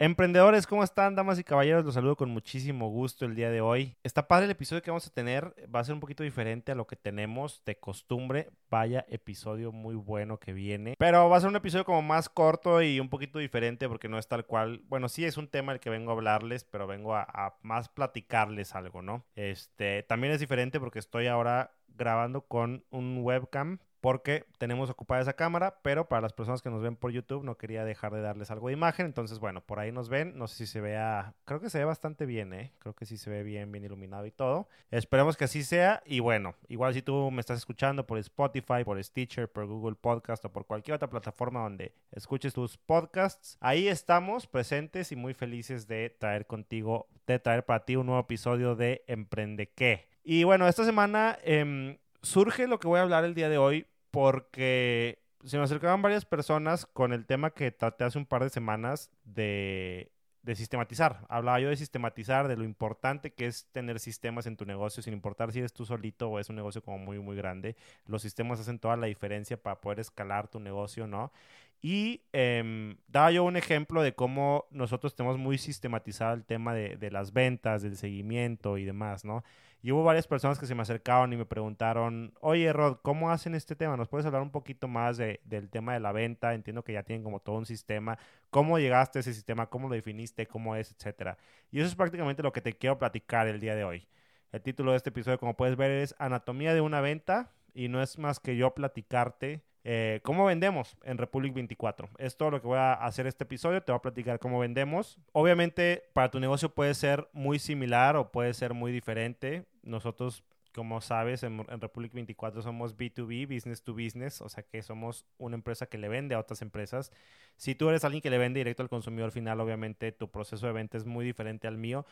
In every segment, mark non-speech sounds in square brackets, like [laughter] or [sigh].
Emprendedores, ¿cómo están, damas y caballeros? Los saludo con muchísimo gusto el día de hoy. Está padre el episodio que vamos a tener. Va a ser un poquito diferente a lo que tenemos de costumbre. Vaya episodio muy bueno que viene. Pero va a ser un episodio como más corto y un poquito diferente porque no es tal cual. Bueno, sí es un tema el que vengo a hablarles, pero vengo a, a más platicarles algo, ¿no? Este también es diferente porque estoy ahora grabando con un webcam porque tenemos ocupada esa cámara, pero para las personas que nos ven por YouTube no quería dejar de darles algo de imagen, entonces bueno, por ahí nos ven, no sé si se vea, creo que se ve bastante bien, ¿eh? creo que sí se ve bien, bien iluminado y todo. Esperemos que así sea y bueno, igual si tú me estás escuchando por Spotify, por Stitcher, por Google Podcast o por cualquier otra plataforma donde escuches tus podcasts, ahí estamos presentes y muy felices de traer contigo, de traer para ti un nuevo episodio de Emprende qué. Y bueno, esta semana eh, surge lo que voy a hablar el día de hoy porque se me acercaban varias personas con el tema que traté hace un par de semanas de, de, sistematizar. Hablaba yo de sistematizar, de lo importante que es tener sistemas en tu negocio, sin importar si eres tú solito o es un negocio como muy, muy grande. Los sistemas hacen toda la diferencia para poder escalar tu negocio, ¿no? Y eh, daba yo un ejemplo de cómo nosotros tenemos muy sistematizado el tema de, de las ventas, del seguimiento y demás, ¿no? Y hubo varias personas que se me acercaron y me preguntaron, oye Rod, ¿cómo hacen este tema? ¿Nos puedes hablar un poquito más de, del tema de la venta? Entiendo que ya tienen como todo un sistema. ¿Cómo llegaste a ese sistema? ¿Cómo lo definiste? ¿Cómo es? Etcétera. Y eso es prácticamente lo que te quiero platicar el día de hoy. El título de este episodio, como puedes ver, es Anatomía de una venta y no es más que yo platicarte eh, cómo vendemos en Republic 24. Es todo lo que voy a hacer este episodio. Te voy a platicar cómo vendemos. Obviamente, para tu negocio puede ser muy similar o puede ser muy diferente. Nosotros como sabes, en, en, Republic 24 somos B2B, business to business, o sea que somos una empresa que le vende a otras empresas. Si tú eres alguien que le vende directo al consumidor final, obviamente tu proceso de venta es muy diferente al mío,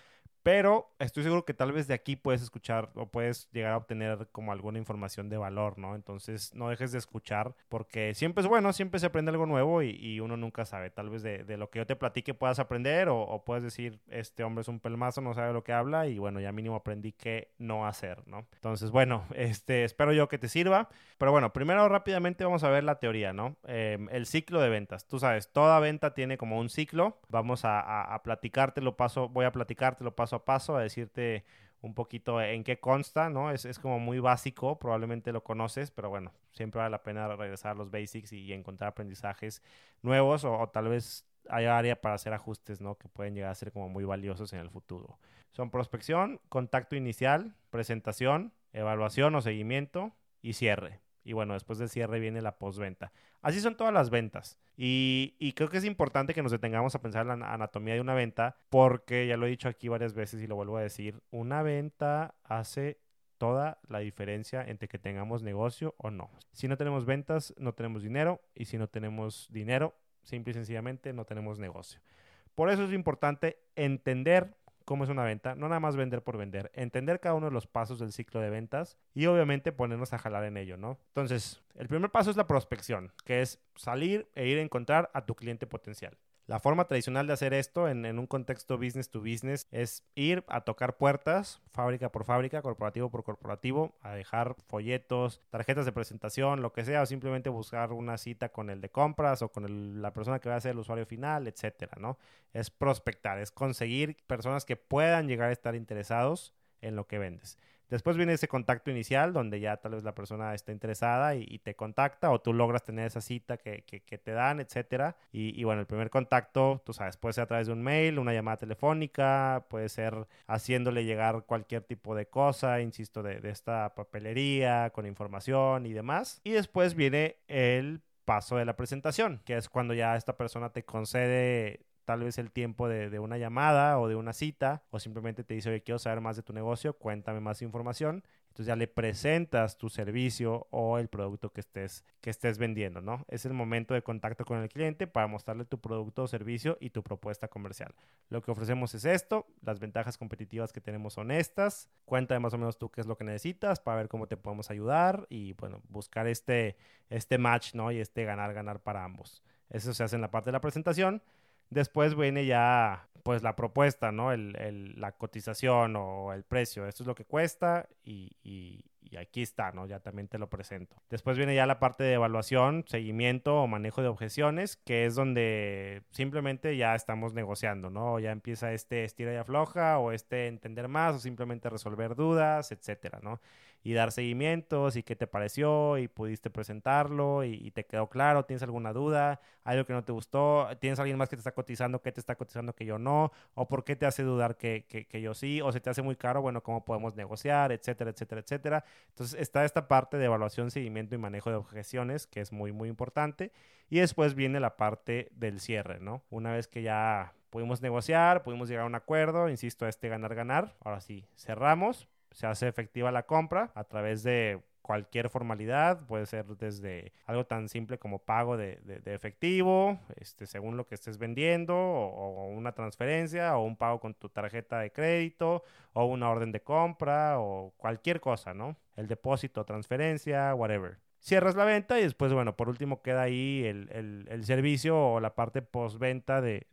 pero estoy seguro que tal vez de aquí puedes escuchar o puedes llegar a obtener como alguna información de valor, ¿no? Entonces no dejes de escuchar porque siempre es bueno, siempre se aprende algo nuevo y, y uno nunca sabe. Tal vez de, de, lo que yo te platique puedas aprender o, o, puedes decir, este hombre es un pelmazo, no sabe lo que habla y bueno, ya mínimo aprendí qué no hacer, ¿no? Entonces, bueno, [laughs] este, espero yo que te sirva. Pero bueno, primero rápidamente vamos a ver la teoría, ¿no? Eh, el ciclo de ventas. Tú sabes, toda venta tiene como un ciclo. Vamos a, a, a platicártelo paso, voy a platicártelo paso a paso, a decirte un poquito en qué consta, ¿no? Es, es, como muy básico, probablemente lo conoces, pero bueno, siempre vale la pena regresar a los basics y, encontrar aprendizajes nuevos o, o, tal vez hay área para hacer ajustes, ¿no? Que pueden llegar a ser como muy valiosos en el futuro. Son prospección, contacto inicial, presentación, evaluación o seguimiento y cierre. Y bueno, después del cierre viene la postventa. Así son todas las ventas. Y, y, creo que es importante que nos detengamos a pensar en la anatomía de una venta, porque ya lo he dicho aquí varias veces y lo vuelvo a decir, una venta hace toda la diferencia entre que tengamos negocio o no. Si no tenemos ventas, no tenemos dinero, y si no tenemos dinero, simple y sencillamente no tenemos negocio. Por eso es importante entender cómo es una venta, no nada más vender por vender, entender cada uno de los pasos del ciclo de ventas y obviamente ponernos a jalar en ello, ¿no? Entonces, el primer paso es la prospección, que es salir e ir a encontrar a tu cliente potencial. La forma tradicional de hacer esto en, un contexto business to business es ir a tocar puertas, fábrica por fábrica, corporativo por corporativo, a dejar folletos, tarjetas de presentación, lo que sea, o simplemente buscar una cita con el de compras o con el, la persona que va a ser el usuario final, etcétera, ¿no? Es prospectar, es conseguir personas que puedan llegar a estar interesados en lo que vendes. Después viene ese contacto inicial donde ya tal vez la persona está interesada y, te contacta o tú logras tener esa cita que te dan, etcétera. Y, y, bueno, el primer contacto, tú sabes, puede ser a través de un mail, una llamada telefónica, puede ser haciéndole llegar cualquier tipo de cosa, insisto, de, de esta papelería con información y demás. Y después viene el paso de la presentación, que es cuando ya esta persona te concede tal vez el tiempo de, una llamada o de una cita, o simplemente te dice, oye, quiero saber más de tu negocio, cuéntame más información. Entonces ya le presentas tu servicio o el producto que estés, que estés vendiendo, ¿no? Es el momento de contacto con el cliente para mostrarle tu producto o servicio y tu propuesta comercial. Lo que ofrecemos es esto, las ventajas competitivas que tenemos son estas. Cuéntame más o menos tú qué es lo que necesitas para ver cómo te podemos ayudar y, bueno, buscar este, este match, ¿no? Y este ganar, ganar para ambos. Eso se hace en la parte de la presentación. Después viene ya pues la propuesta, ¿no? El, el, la cotización o el precio. Esto es lo que cuesta y, y, aquí está, ¿no? Ya también te lo presento. Después viene ya la parte de evaluación, seguimiento o manejo de objeciones, que es donde simplemente ya estamos negociando, ¿no? Ya empieza este estira y afloja o este entender más o simplemente resolver dudas, etcétera, ¿no? Y dar seguimientos y qué te pareció y pudiste presentarlo y, te quedó claro, tienes alguna duda, algo que no te gustó, tienes alguien más que te está cotizando, que te está cotizando que yo no, o por qué te hace dudar que, que, yo sí, o se te hace muy caro, bueno, cómo podemos negociar, etcétera, etcétera, etcétera. Entonces está esta parte de evaluación, seguimiento y manejo de objeciones que es muy, muy importante. Y después viene la parte del cierre, ¿no? Una vez que ya pudimos negociar, pudimos llegar a un acuerdo, insisto, a este ganar-ganar, ahora sí, cerramos, se hace efectiva la compra a través de cualquier formalidad, puede ser desde algo tan simple como pago de, efectivo, este, según lo que estés vendiendo, o, una transferencia, o un pago con tu tarjeta de crédito, o una orden de compra, o cualquier cosa, ¿no? El depósito, transferencia, whatever. Cierras la venta y después, bueno, por último queda ahí el, el servicio o la parte postventa de,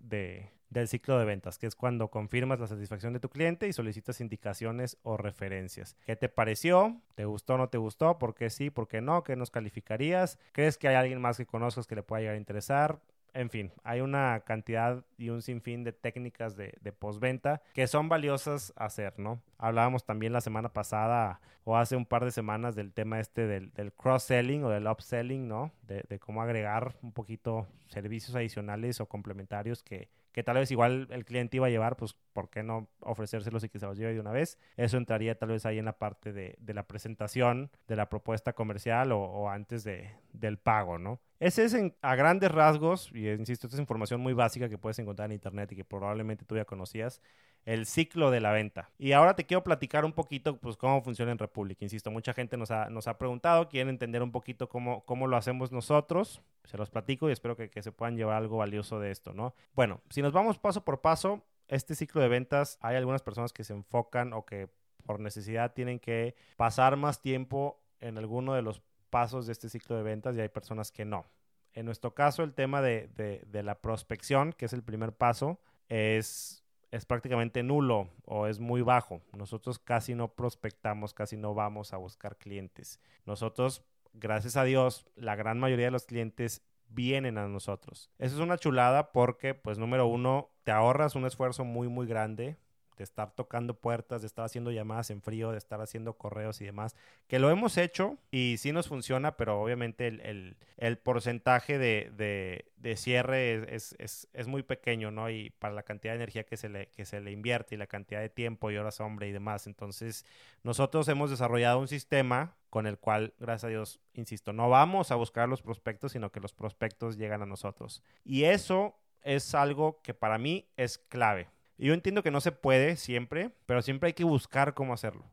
del ciclo de ventas, que es cuando confirmas la satisfacción de tu cliente y solicitas indicaciones o referencias. ¿Qué te pareció? ¿Te gustó o no te gustó? ¿Por qué sí? ¿Por qué no? ¿Qué nos calificarías? ¿Crees que hay alguien más que conozcas que le pueda llegar a interesar? En fin, hay una cantidad y un sinfín de técnicas de, postventa que son valiosas hacer, ¿no? Hablábamos también la semana pasada o hace un par de semanas del tema este del, cross-selling o del upselling, ¿no? De, de, cómo agregar un poquito servicios adicionales o complementarios que, que tal vez igual el cliente iba a llevar, pues ¿por qué no ofrecérselos y que se los lleve de una vez? Eso entraría tal vez ahí en la parte de, de la presentación de la propuesta comercial o, o antes de, del pago, ¿no? Ese es a grandes rasgos, y insisto, esta es información muy básica que puedes encontrar en internet y que probablemente tú ya conocías, el ciclo de la venta. Y ahora te quiero platicar un poquito, pues, cómo funciona en República. Insisto, mucha gente nos ha, nos ha preguntado, quieren entender un poquito cómo, cómo lo hacemos nosotros. Se los platico y espero que, que se puedan llevar algo valioso de esto, ¿no? Bueno, si nos vamos paso por paso, este ciclo de ventas, hay algunas personas que se enfocan o que por necesidad tienen que pasar más tiempo en alguno de los pasos de este ciclo de ventas y hay personas que no. En nuestro caso, el tema de, de, de la prospección, que es el primer paso, es es prácticamente nulo o es muy bajo. Nosotros casi no prospectamos, casi no vamos a buscar clientes. Nosotros, gracias a Dios, la gran mayoría de los clientes vienen a nosotros. Eso es una chulada porque, pues, número uno, te ahorras un esfuerzo muy, muy grande de estar tocando puertas, de estar haciendo llamadas en frío, de estar haciendo correos y demás, que lo hemos hecho y sí nos funciona, pero obviamente el, el, porcentaje de, de, de cierre es, es, es, muy pequeño, ¿no? Y para la cantidad de energía que se, le, que se le invierte y la cantidad de tiempo y horas hombre y demás. Entonces, nosotros hemos desarrollado un sistema con el cual, gracias a Dios, insisto, no vamos a buscar los prospectos, sino que los prospectos llegan a nosotros. Y eso es algo que para mí es clave yo entiendo que no se puede siempre, pero siempre hay que buscar cómo hacerlo.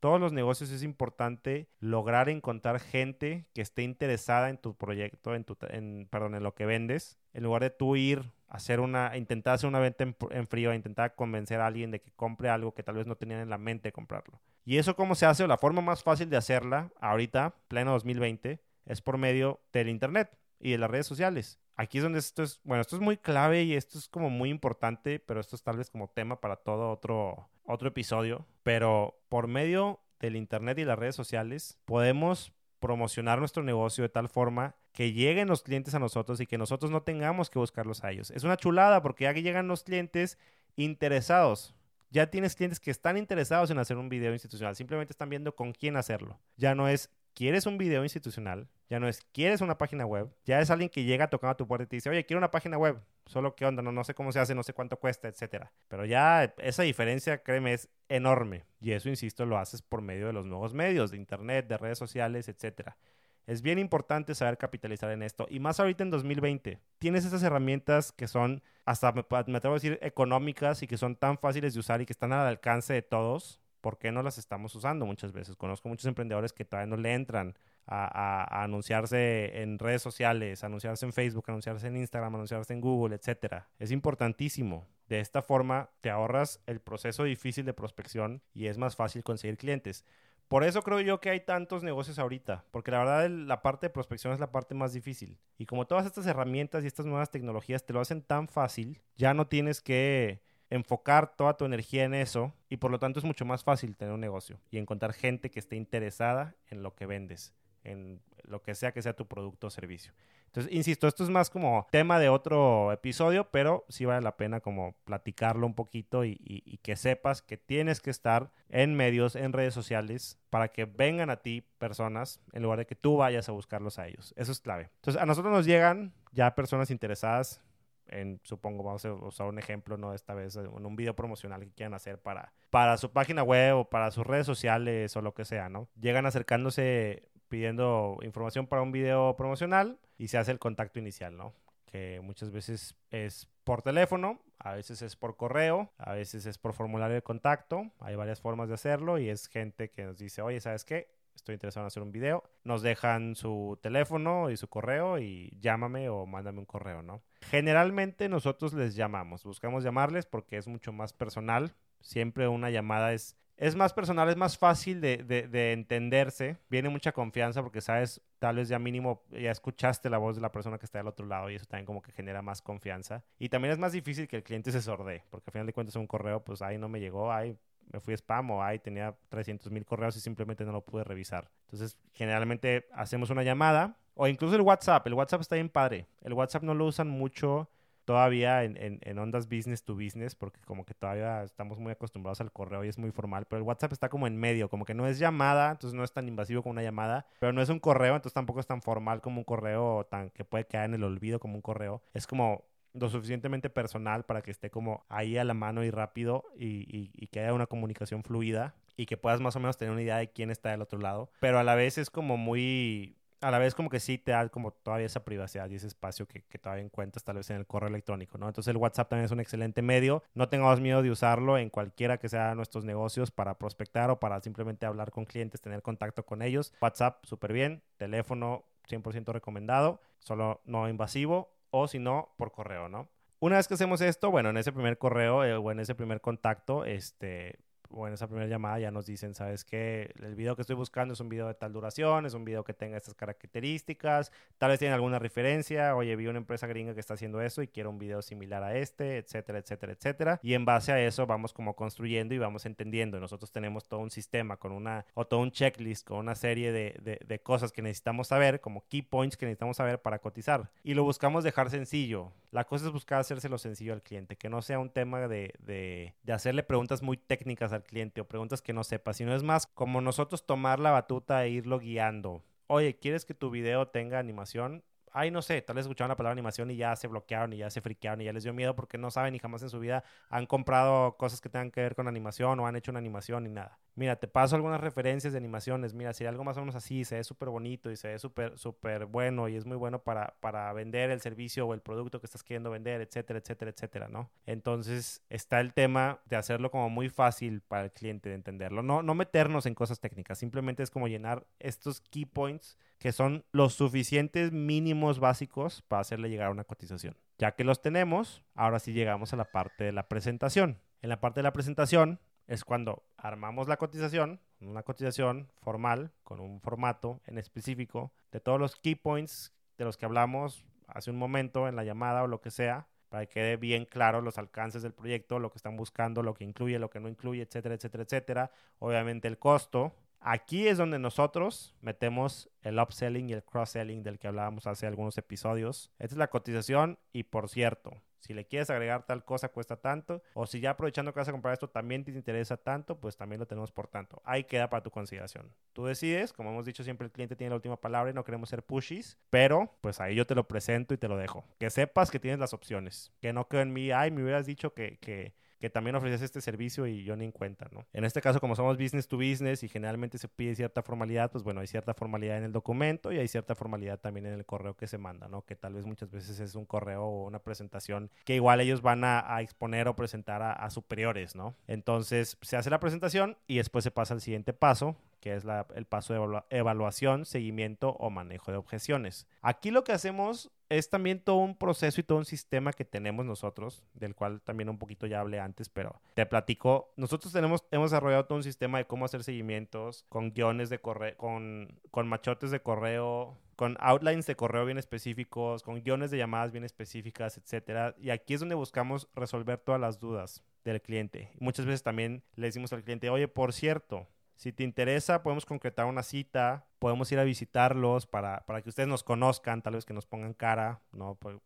Todos los negocios es importante lograr encontrar gente que esté interesada en tu proyecto, en tu, en, perdón, en lo que vendes, en lugar de tú ir a hacer una, intentar hacer una venta en, en, frío, intentar convencer a alguien de que compre algo que tal vez no tenían en la mente comprarlo. Y eso cómo se hace, la forma más fácil de hacerla ahorita, pleno 2020, es por medio del internet y de las redes sociales aquí es donde esto es, bueno, esto es muy clave y esto es como muy importante, pero esto es tal vez como tema para todo otro, otro episodio. Pero por medio del Internet y las redes sociales podemos promocionar nuestro negocio de tal forma que lleguen los clientes a nosotros y que nosotros no tengamos que buscarlos a ellos. Es una chulada porque ya que llegan los clientes interesados. Ya tienes clientes que están interesados en hacer un video institucional, simplemente están viendo con quién hacerlo. Ya no es quieres un video institucional, ya no es quieres una página web, ya es alguien que llega tocando a tu puerta y te dice, oye, quiero una página web, solo qué onda, no, no sé cómo se hace, no sé cuánto cuesta, etcétera. Pero ya esa diferencia, créeme, es enorme. Y eso, insisto, lo haces por medio de los nuevos medios, de internet, de redes sociales, etcétera. Es bien importante saber capitalizar en esto. Y más ahorita en 2020. Tienes esas herramientas que son, hasta me, me atrevo a decir, económicas y que son tan fáciles de usar y que están al alcance de todos ¿por qué no las estamos usando muchas veces? Conozco muchos emprendedores que todavía no le entran a, anunciarse en redes sociales, anunciarse en Facebook, anunciarse en Instagram, anunciarse en Google, etc. Es importantísimo. De esta forma te ahorras el proceso difícil de prospección y es más fácil conseguir clientes. Por eso creo yo que hay tantos negocios ahorita, porque la verdad la parte de prospección es la parte más difícil. Y como todas estas herramientas y estas nuevas tecnologías te lo hacen tan fácil, ya no tienes que enfocar toda tu energía en eso y por lo tanto es mucho más fácil tener un negocio y encontrar gente que esté interesada en lo que vendes, en lo que sea que sea tu producto o servicio. Entonces, insisto, esto es más como tema de otro episodio, pero sí vale la pena como platicarlo un poquito y, y, que sepas que tienes que estar en medios, en redes sociales, para que vengan a ti personas en lugar de que tú vayas a buscarlos a ellos. Eso es clave. Entonces, a nosotros nos llegan ya personas interesadas en, supongo, vamos a usar un ejemplo, ¿no? Esta vez en un video promocional que quieran hacer para, para su página web o para sus redes sociales o lo que sea, ¿no? Llegan acercándose pidiendo información para un video promocional y se hace el contacto inicial, ¿no? Que muchas veces es por teléfono, a veces es por correo, a veces es por formulario de contacto. Hay varias formas de hacerlo y es gente que nos dice, oye, ¿sabes qué? Estoy interesado en hacer un video. Nos dejan su teléfono y su correo y llámame o mándame un correo, ¿no? Generalmente nosotros les llamamos, buscamos llamarles porque es mucho más personal. Siempre una llamada es es más personal, es más fácil de, de, entenderse. Viene mucha confianza porque sabes, tal vez ya mínimo ya escuchaste la voz de la persona que está del otro lado y eso también como que genera más confianza. Y también es más difícil que el cliente se sorde, porque al final de cuentas un correo, pues ahí no me llegó, ahí me fui spam o ahí tenía 300 mil correos y simplemente no lo pude revisar. Entonces, generalmente hacemos una llamada o incluso el WhatsApp. El WhatsApp está bien padre. El WhatsApp no lo usan mucho todavía en, en, ondas business to business, porque como que todavía estamos muy acostumbrados al correo y es muy formal, pero el WhatsApp está como en medio, como que no es llamada, entonces no es tan invasivo como una llamada, pero no es un correo, entonces tampoco es tan formal como un correo, tan que puede quedar en el olvido como un correo. Es como lo suficientemente personal para que esté como ahí a la mano y rápido y, que haya una comunicación fluida y que puedas más o menos tener una idea de quién está del otro lado, pero a la vez es como muy a la vez como que sí te da como todavía esa privacidad y ese espacio que, que, todavía encuentras tal vez en el correo electrónico, ¿no? Entonces el WhatsApp también es un excelente medio. No tengamos miedo de usarlo en cualquiera que sea nuestros negocios para prospectar o para simplemente hablar con clientes, tener contacto con ellos. WhatsApp, súper bien. Teléfono, 100% recomendado. Solo no invasivo o si no, por correo, ¿no? Una vez que hacemos esto, bueno, en ese primer correo eh, o en ese primer contacto, este, o en esa primera llamada ya nos dicen, ¿sabes qué? El video que estoy buscando es un video de tal duración, es un video que tenga estas características, tal vez tienen alguna referencia, oye, vi una empresa gringa que está haciendo eso y quiero un video similar a este, etcétera, etcétera, etcétera. Y en base a eso vamos como construyendo y vamos entendiendo. Nosotros tenemos todo un sistema con una, o todo un checklist con una serie de, de, cosas que necesitamos saber, como key points que necesitamos saber para cotizar. Y lo buscamos dejar sencillo. La cosa es buscar hacérselo sencillo al cliente, que no sea un tema de, de, de hacerle preguntas muy técnicas al cliente o preguntas que no sepa, sino es más como nosotros tomar la batuta e irlo guiando. Oye, ¿quieres que tu video tenga animación? ay, no sé, tal vez escucharon la palabra animación y ya se bloquearon y ya se friquearon y ya les dio miedo porque no saben ni jamás en su vida han comprado cosas que tengan que ver con animación o han hecho una animación ni nada. Mira, te paso algunas referencias de animaciones. Mira, si algo más o menos así, se ve súper bonito y se ve súper, súper bueno y es muy bueno para, para vender el servicio o el producto que estás queriendo vender, etcétera, etcétera, etcétera, ¿no? Entonces está el tema de hacerlo como muy fácil para el cliente de entenderlo. No, no meternos en cosas técnicas, simplemente es como llenar estos key points que son los suficientes mínimos básicos para hacerle llegar una cotización. Ya que los tenemos, ahora sí llegamos a la parte de la presentación. En la parte de la presentación es cuando armamos la cotización, una cotización formal con un formato en específico de todos los key points de los que hablamos hace un momento en la llamada o lo que sea, para que quede bien claro los alcances del proyecto, lo que están buscando, lo que incluye, lo que no incluye, etcétera, etcétera, etcétera. Obviamente el costo, Aquí es donde nosotros metemos el upselling y el cross-selling del que hablábamos hace algunos episodios. Esta es la cotización y por cierto, si le quieres agregar tal cosa cuesta tanto o si ya aprovechando que vas a comprar esto también te interesa tanto, pues también lo tenemos por tanto. Ahí queda para tu consideración. Tú decides, como hemos dicho siempre el cliente tiene la última palabra y no queremos ser pushies, pero pues ahí yo te lo presento y te lo dejo. Que sepas que tienes las opciones. Que no quede en mí, ay, me hubieras dicho que, que que también ofreces este servicio y yo ni en cuenta, ¿no? En este caso, como somos business to business y generalmente se pide cierta formalidad, pues bueno, hay cierta formalidad en el documento y hay cierta formalidad también en el correo que se manda, ¿no? Que tal vez muchas veces es un correo o una presentación que igual ellos van a, exponer o presentar a, superiores, ¿no? Entonces, se hace la presentación y después se pasa al siguiente paso, que es el paso de evaluación, seguimiento o manejo de objeciones. Aquí lo que hacemos es también todo un proceso y todo un sistema que tenemos nosotros, del cual también un poquito ya hablé antes, pero te platico. Nosotros tenemos, hemos desarrollado todo un sistema de cómo hacer seguimientos con guiones de correo, con, con machotes de correo, con outlines de correo bien específicos, con guiones de llamadas bien específicas, etcétera. Y aquí es donde buscamos resolver todas las dudas del cliente. Muchas veces también le decimos al cliente, oye, por cierto, si te interesa, podemos concretar una cita, podemos ir a visitarlos para, para que ustedes nos conozcan, tal vez que nos pongan cara, ¿no? Pues,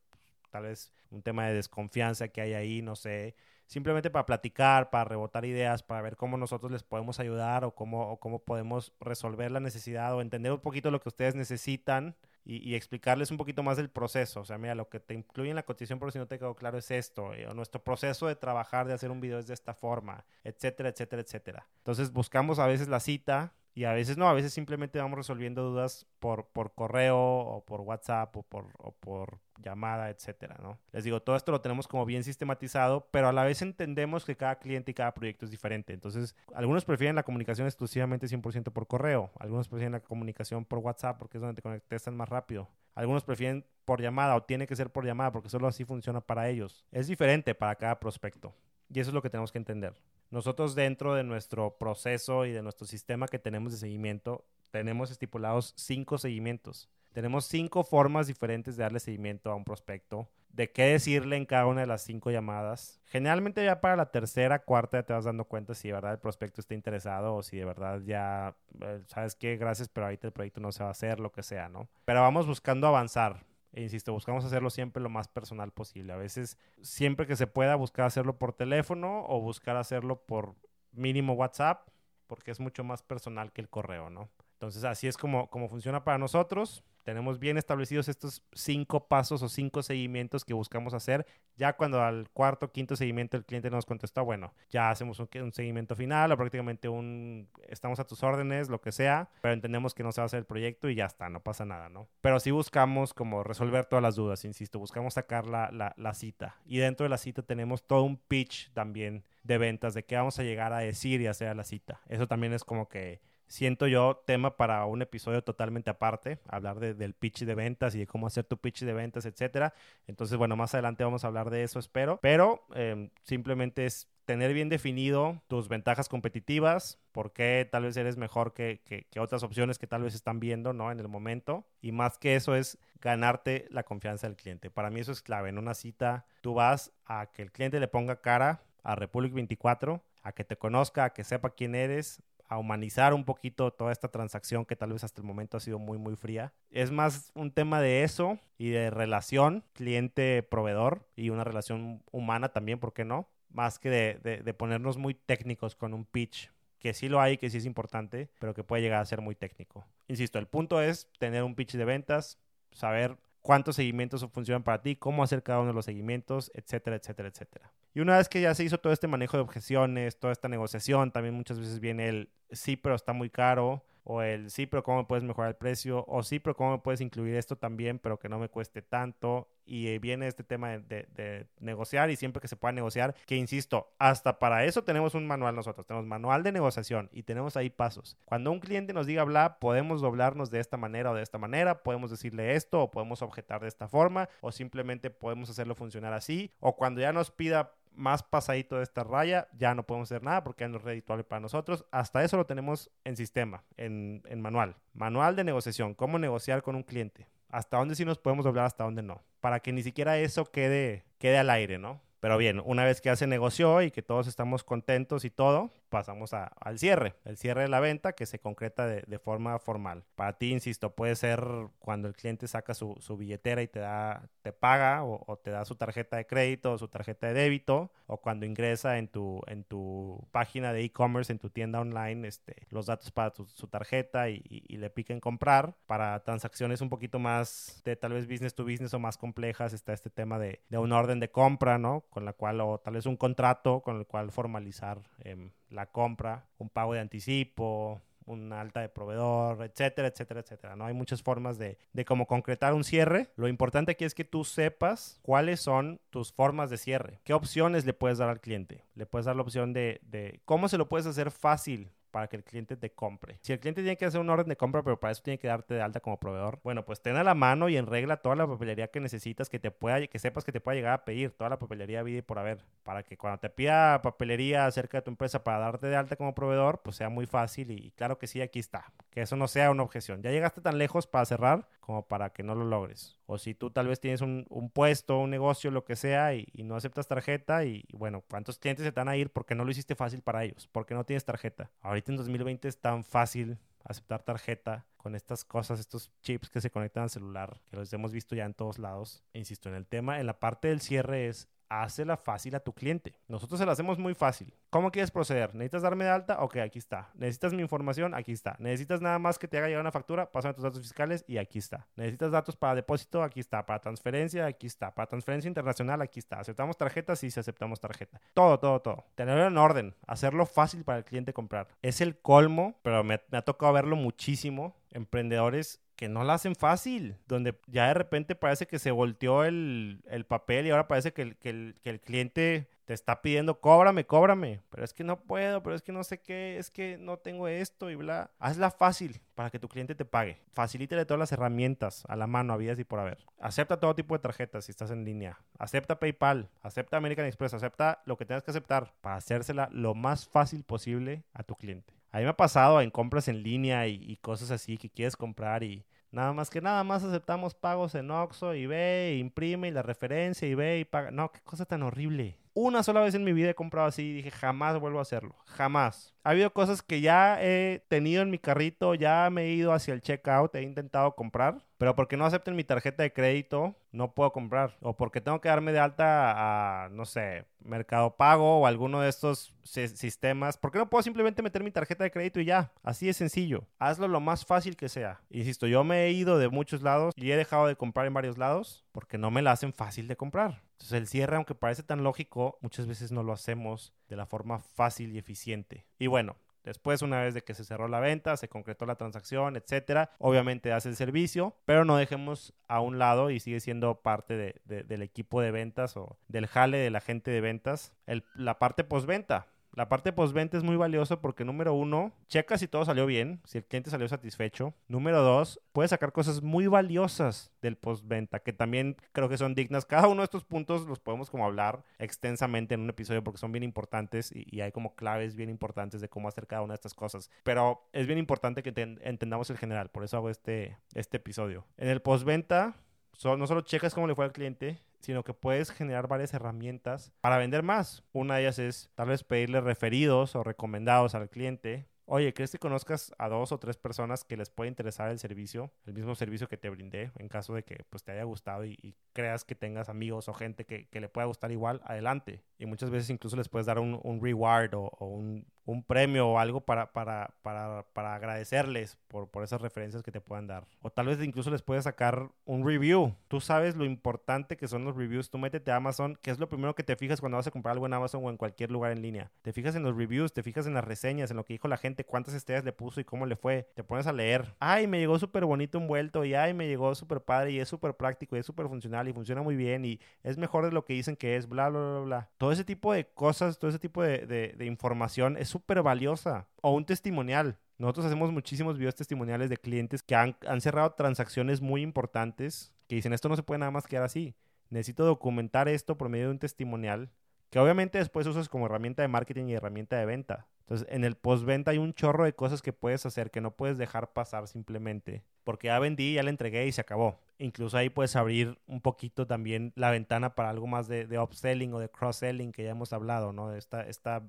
tal vez un tema de desconfianza que hay ahí, no sé. Simplemente para platicar, para rebotar ideas, para ver cómo nosotros les podemos ayudar o cómo, o cómo podemos resolver la necesidad o entender un poquito lo que ustedes necesitan y, explicarles un poquito más del proceso. O sea, mira, lo que te incluye en la cotización, por si no te quedó claro, es esto. Eh, nuestro proceso de trabajar, de hacer un video es de esta forma, etcétera, etcétera, etcétera. Entonces buscamos a veces la cita y a veces no, a veces simplemente vamos resolviendo dudas por, por correo o por WhatsApp o por, o por llamada, etcétera, ¿no? Les digo, todo esto lo tenemos como bien sistematizado, pero a la vez entendemos que cada cliente y cada proyecto es diferente. Entonces, algunos prefieren la comunicación exclusivamente 100% por correo, algunos prefieren la comunicación por WhatsApp porque es donde te contestan más rápido. Algunos prefieren por llamada o tiene que ser por llamada porque solo así funciona para ellos. Es diferente para cada prospecto. Y eso es lo que tenemos que entender. Nosotros dentro de nuestro proceso y de nuestro sistema que tenemos de seguimiento, tenemos estipulados cinco seguimientos. Tenemos cinco formas diferentes de darle seguimiento a un prospecto, de qué decirle en cada una de las cinco llamadas. Generalmente ya para la tercera, cuarta te vas dando cuenta si de verdad el prospecto está interesado o si de verdad ya, eh, sabes qué, gracias, pero ahorita el proyecto no se va a hacer, lo que sea, ¿no? Pero vamos buscando avanzar. E insisto, buscamos hacerlo siempre lo más personal posible. A veces, siempre que se pueda, buscar hacerlo por teléfono o buscar hacerlo por mínimo WhatsApp, porque es mucho más personal que el correo, ¿no? Entonces, así es como, como funciona para nosotros tenemos bien establecidos estos cinco pasos o cinco seguimientos que buscamos hacer. Ya cuando al cuarto, quinto seguimiento el cliente nos contesta, bueno, ya hacemos un, seguimiento final o prácticamente un, estamos a tus órdenes, lo que sea, pero entendemos que no se va a hacer el proyecto y ya está, no pasa nada, ¿no? Pero sí buscamos como resolver todas las dudas, insisto, buscamos sacar la, cita. Y dentro de la cita tenemos todo un pitch también de ventas, de qué vamos a llegar a decir y hacer la cita. Eso también es como que siento yo tema para un episodio totalmente aparte, hablar del pitch de ventas y de cómo hacer tu pitch de ventas, etcétera. Entonces, bueno, más adelante vamos a hablar de eso, espero. Pero em, simplemente es tener bien definido tus ventajas competitivas, por qué tal vez eres mejor que, que, otras opciones que tal vez están viendo, ¿no? En el momento. Y más que eso es ganarte la confianza del cliente. Para mí eso es clave. En una cita, tú vas a que el cliente le ponga cara a Republic 24, a que te conozca, a que sepa quién eres, a humanizar un poquito toda esta transacción que tal vez hasta el momento ha sido muy, muy fría. Es más un tema de eso y de relación cliente-proveedor y una relación humana también, ¿por qué no? Más que de, de, ponernos muy técnicos con un pitch que sí lo hay, que sí es importante, pero que puede llegar a ser muy técnico. Insisto, el punto es tener un pitch de ventas, saber cuántos seguimientos funcionan para ti, cómo hacer cada uno de los seguimientos, etcétera, etcétera, etcétera. Y una vez que ya se hizo todo este manejo de objeciones, toda esta negociación, también muchas veces viene el sí, pero está muy caro, o el sí, pero cómo me puedes mejorar el precio, o sí, pero cómo me puedes incluir esto también, pero que no me cueste tanto. Y eh, viene este tema de, negociar y siempre que se pueda negociar, que insisto, hasta para eso tenemos un manual nosotros, tenemos manual de negociación y tenemos ahí pasos. Cuando un cliente nos diga bla, podemos doblarnos de esta manera o de esta manera, podemos decirle esto o podemos objetar de esta forma o simplemente podemos hacerlo funcionar así. O cuando ya nos pida más pasadito de esta raya, ya no podemos hacer nada porque ya no es redituable para nosotros. Hasta eso lo tenemos en sistema, en, en, manual. Manual de negociación, cómo negociar con un cliente. Hasta dónde sí nos podemos doblar, hasta dónde no. Para que ni siquiera eso quede, quede al aire, ¿no? Pero bien, una vez que ya se negoció y que todos estamos contentos y todo, pasamos al cierre, el cierre de la venta que se concreta de, forma formal. Para ti, insisto, puede ser cuando el cliente saca su, billetera y te da, te paga o, te da su tarjeta de crédito o su tarjeta de débito, o cuando ingresa en tu, en tu página de e-commerce, en tu tienda online, este, los datos para su tarjeta y, le piquen comprar. Para transacciones un poquito más de tal vez business to business o más complejas, está este tema de, de una orden de compra, ¿no? Con la cual, o tal vez un contrato con el cual formalizar em, la compra, un pago de anticipo, una alta de proveedor, etcétera, etcétera, etcétera. ¿no? Hay muchas formas de, de cómo concretar un cierre. Lo importante aquí es que tú sepas cuáles son tus formas de cierre. ¿Qué opciones le puedes dar al cliente? Le puedes dar la opción de, de cómo se lo puedes hacer fácil para que el cliente te compre. Si el cliente tiene que hacer un orden de compra, pero para eso tiene que darte de alta como proveedor, bueno, pues ten a la mano y en regla toda la papelería que necesitas que te pueda, que sepas que te pueda llegar a pedir, toda la papelería vida y por haber, para que cuando te pida papelería acerca de tu empresa para darte de alta como proveedor, pues sea muy fácil y, claro que sí, aquí está, que eso no sea una objeción. Ya llegaste tan lejos para cerrar como para que no lo logres. O si tú tal vez tienes un, puesto, un negocio, lo que sea, y, no aceptas tarjeta, y, bueno, ¿cuántos clientes se te van a ir porque no lo hiciste fácil para ellos? Porque no tienes tarjeta. Ahorita en 2020 es tan fácil aceptar tarjeta con estas cosas, estos chips que se conectan al celular, que los hemos visto ya en todos lados. Insisto, en el tema, en la parte del cierre es hácela fácil a tu cliente. Nosotros se la hacemos muy fácil. ¿Cómo quieres proceder? ¿Necesitas darme de alta? Ok, aquí está. ¿Necesitas mi información? Aquí está. ¿Necesitas nada más que te haga llegar una factura? Pásame tus datos fiscales y aquí está. ¿Necesitas datos para depósito? Aquí está. Para transferencia, aquí está. Para transferencia internacional, aquí está. ¿Aceptamos tarjetas? Sí, si aceptamos tarjeta. Todo, todo, todo. Tenerlo en orden. Hacerlo fácil para el cliente comprar. Es el colmo, pero me ha tocado verlo muchísimo. Emprendedores que no la hacen fácil, donde ya de repente parece que se volteó el, papel y ahora parece que el, que, el, cliente te está pidiendo, cóbrame, cóbrame, pero es que no puedo, pero es que no sé qué, es que no tengo esto y bla. Hazla fácil para que tu cliente te pague. Facilítale todas las herramientas a la mano, a y por haber. Acepta todo tipo de tarjetas si estás en línea. Acepta PayPal, acepta American Express, acepta lo que tengas que aceptar para hacérsela lo más fácil posible a tu cliente. A mí me ha pasado en compras en línea y, cosas así que quieres comprar y nada más que nada más aceptamos pagos en Oxxo y ve, imprime y la referencia y ve y paga. No, qué cosa tan horrible. Una sola vez en mi vida he comprado así y dije, jamás vuelvo a hacerlo. Jamás. Ha habido cosas que ya he tenido en mi carrito, ya me he ido hacia el checkout, he intentado comprar, pero porque no acepten mi tarjeta de crédito, no puedo comprar. O porque tengo que darme de alta a, no sé, Mercado Pago o alguno de estos sistemas. ¿Por qué no puedo simplemente meter mi tarjeta de crédito y ya? Así es sencillo. Hazlo lo más fácil que sea. Insisto, yo me he ido de muchos lados y he dejado de comprar en varios lados porque no me la hacen fácil de comprar. Entonces el cierre, aunque parece tan lógico, muchas veces no lo hacemos de la forma fácil y eficiente. Y bueno, Después, una vez de que se cerró la venta, se concretó la transacción, etcétera, obviamente hace el servicio, pero no dejemos a un lado y sigue siendo parte del equipo de ventas o del jale de la gente de ventas, la parte postventa. La parte postventa es muy valiosa porque número uno, checa si todo salió bien, si el cliente salió satisfecho. Número dos, puedes sacar cosas muy valiosas del postventa que también creo que son dignas. Cada uno de estos puntos los podemos como hablar extensamente en un episodio porque son bien importantes y, hay como claves bien importantes de cómo hacer cada una de estas cosas. Pero es bien importante que entendamos el general, por eso hago este, este episodio. En el postventa, no solo checas cómo le fue al cliente, sino que puedes generar varias herramientas para vender más. Una de ellas es tal vez pedirle referidos o recomendados al cliente. Oye, ¿crees que conozcas a dos o tres personas que les puede interesar el servicio, el mismo servicio que te brindé, en caso de que pues, te haya gustado y, creas que tengas amigos o gente que, le pueda gustar igual? Adelante. Y muchas veces incluso les puedes dar un, reward o un, un premio o algo para, para, para, para agradecerles por, por, esas referencias que te puedan dar. O tal vez incluso les puedes sacar un review. Tú sabes lo importante que son los reviews. Tú métete a Amazon, que es lo primero que te fijas cuando vas a comprar algo en Amazon o en cualquier lugar en línea. Te fijas en los reviews, te fijas en las reseñas, en lo que dijo la gente, cuántas estrellas le puso y cómo le fue. Te pones a leer. Ay, me llegó súper bonito envuelto y ay, me llegó súper padre y es súper práctico y es súper funcional y funciona muy bien y es mejor de lo que dicen que es, bla, bla, bla, bla. Todo ese tipo de cosas, todo ese tipo de, de, de información es súper valiosa. O un testimonial. Nosotros hacemos muchísimos videos testimoniales de clientes que han, han, cerrado transacciones muy importantes que dicen esto no se puede nada más quedar así. Necesito documentar esto por medio de un testimonial que obviamente después usas como herramienta de marketing y herramienta de venta. Entonces, en el postventa hay un chorro de cosas que puedes hacer que no puedes dejar pasar simplemente. Porque ya vendí, ya le entregué y se acabó. Incluso ahí puedes abrir un poquito también la ventana para algo más de, upselling o de cross-selling que ya hemos hablado, ¿no? Esta, esta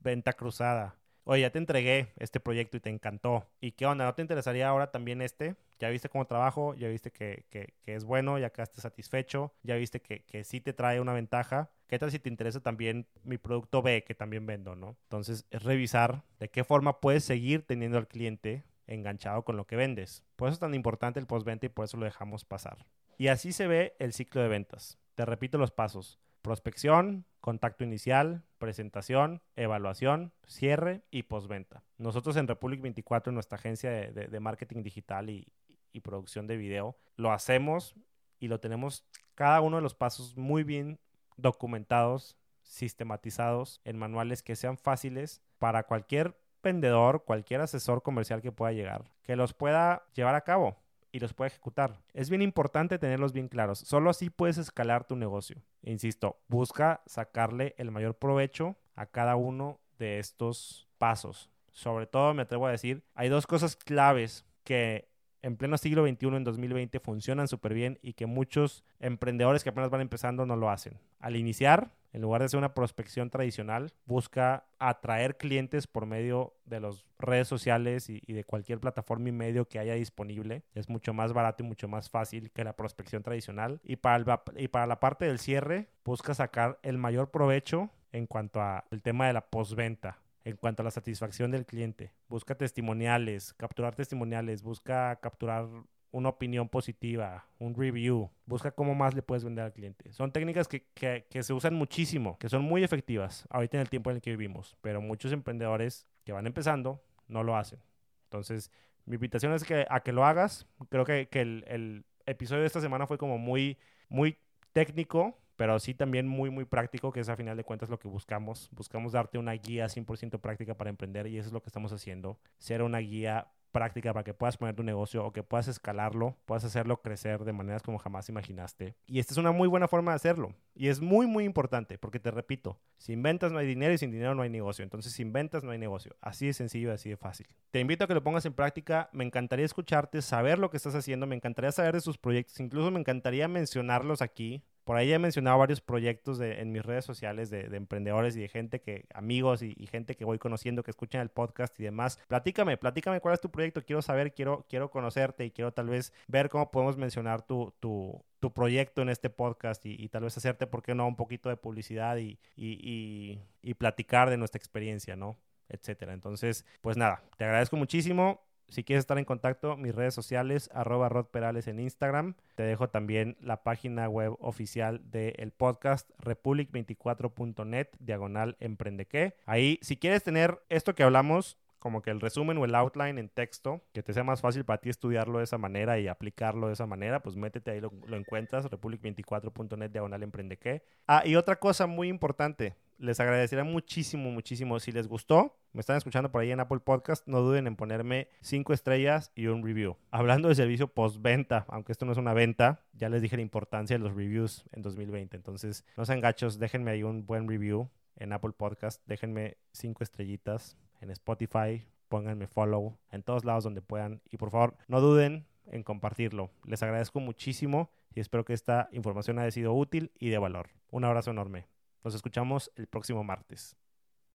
venta cruzada. Oye, ya te entregué este proyecto y te encantó. ¿Y qué onda? ¿No te interesaría ahora también este? Ya viste cómo trabajo, ya viste que, es bueno, ya quedaste satisfecho, ya viste que, que sí te trae una ventaja. ¿Qué tal si te interesa también mi producto B que también vendo, no? Entonces, es revisar de qué forma puedes seguir teniendo al cliente enganchado con lo que vendes. Por eso es tan importante el postventa y por eso lo dejamos pasar. Y así se ve el ciclo de ventas. Te repito los pasos. Prospección, contacto inicial, presentación, evaluación, cierre y postventa. Nosotros en Republic 24, en nuestra agencia de, marketing digital y, y producción de video, lo hacemos y lo tenemos cada uno de los pasos muy bien documentados, sistematizados en manuales que sean fáciles para cualquier vendedor, cualquier asesor comercial que pueda llegar, que los pueda llevar a cabo y los pueda ejecutar. Es bien importante tenerlos bien claros. Solo así puedes escalar tu negocio. Insisto, busca sacarle el mayor provecho a cada uno de estos pasos. Sobre todo, me atrevo a decir, hay dos cosas claves que en pleno siglo XXI, en 2020, funcionan súper bien y que muchos emprendedores que apenas van empezando no lo hacen. Al iniciar, en lugar de hacer una prospección tradicional, busca atraer clientes por medio de las redes sociales y, de cualquier plataforma y medio que haya disponible. Es mucho más barato y mucho más fácil que la prospección tradicional. Y para, y para la parte del cierre, busca sacar el mayor provecho en cuanto al tema de la postventa en cuanto a la satisfacción del cliente. Busca testimoniales, capturar testimoniales, busca capturar una opinión positiva, un review. Busca cómo más le puedes vender al cliente. Son técnicas que, que, se usan muchísimo, que son muy efectivas ahorita en el tiempo en el que vivimos, pero muchos emprendedores que van empezando no lo hacen. Entonces, mi invitación es que a que lo hagas. Creo que, que el, el, episodio de esta semana fue como muy, muy técnico, pero sí también muy, muy práctico, que es a final de cuentas lo que buscamos. Buscamos darte una guía 100% práctica para emprender y eso es lo que estamos haciendo. Ser una guía práctica para que puedas poner tu negocio o que puedas escalarlo, puedas hacerlo crecer de maneras como jamás imaginaste. Y esta es una muy buena forma de hacerlo. Y es muy, muy importante, porque te repito, sin ventas no hay dinero y sin dinero no hay negocio. Entonces, sin ventas no hay negocio. Así de sencillo, así de fácil. Te invito a que lo pongas en práctica. Me encantaría escucharte, saber lo que estás haciendo. Me encantaría saber de sus proyectos. Incluso me encantaría mencionarlos aquí por ahí he mencionado varios proyectos en mis redes sociales de, emprendedores y de gente que, amigos y, gente que voy conociendo que escuchan el podcast y demás. Platícame, platícame cuál es tu proyecto. Quiero saber, quiero, quiero conocerte y quiero tal vez ver cómo podemos mencionar tu, tu, tu proyecto en este podcast y, tal vez hacerte, ¿por qué no?, un poquito de publicidad y, y platicar de nuestra experiencia, ¿no? Etcétera. Entonces, pues nada, te agradezco muchísimo si quieres estar en contacto, mis redes sociales, arroba Rod Perales en Instagram. Te dejo también la página web oficial del podcast, republic24.net, diagonal emprendeque. Ahí, si quieres tener esto que hablamos, como que el resumen o el outline en texto, que te sea más fácil para ti estudiarlo de esa manera y aplicarlo de esa manera, pues métete ahí, lo, lo encuentras, republic24.net, diagonal emprendeque. Ah, y otra cosa muy importante, les agradecería muchísimo, muchísimo. Si les gustó, me están escuchando por ahí en Apple Podcast, no duden en ponerme cinco estrellas y un review. Hablando de servicio postventa, aunque esto no es una venta, ya les dije la importancia de los reviews en 2020. Entonces, no sean gachos, déjenme ahí un buen review en Apple Podcast, déjenme cinco estrellitas en Spotify, pónganme follow en todos lados donde puedan y por favor, no duden en compartirlo. Les agradezco muchísimo y espero que esta información haya sido útil y de valor. Un abrazo enorme. Nos escuchamos el próximo martes.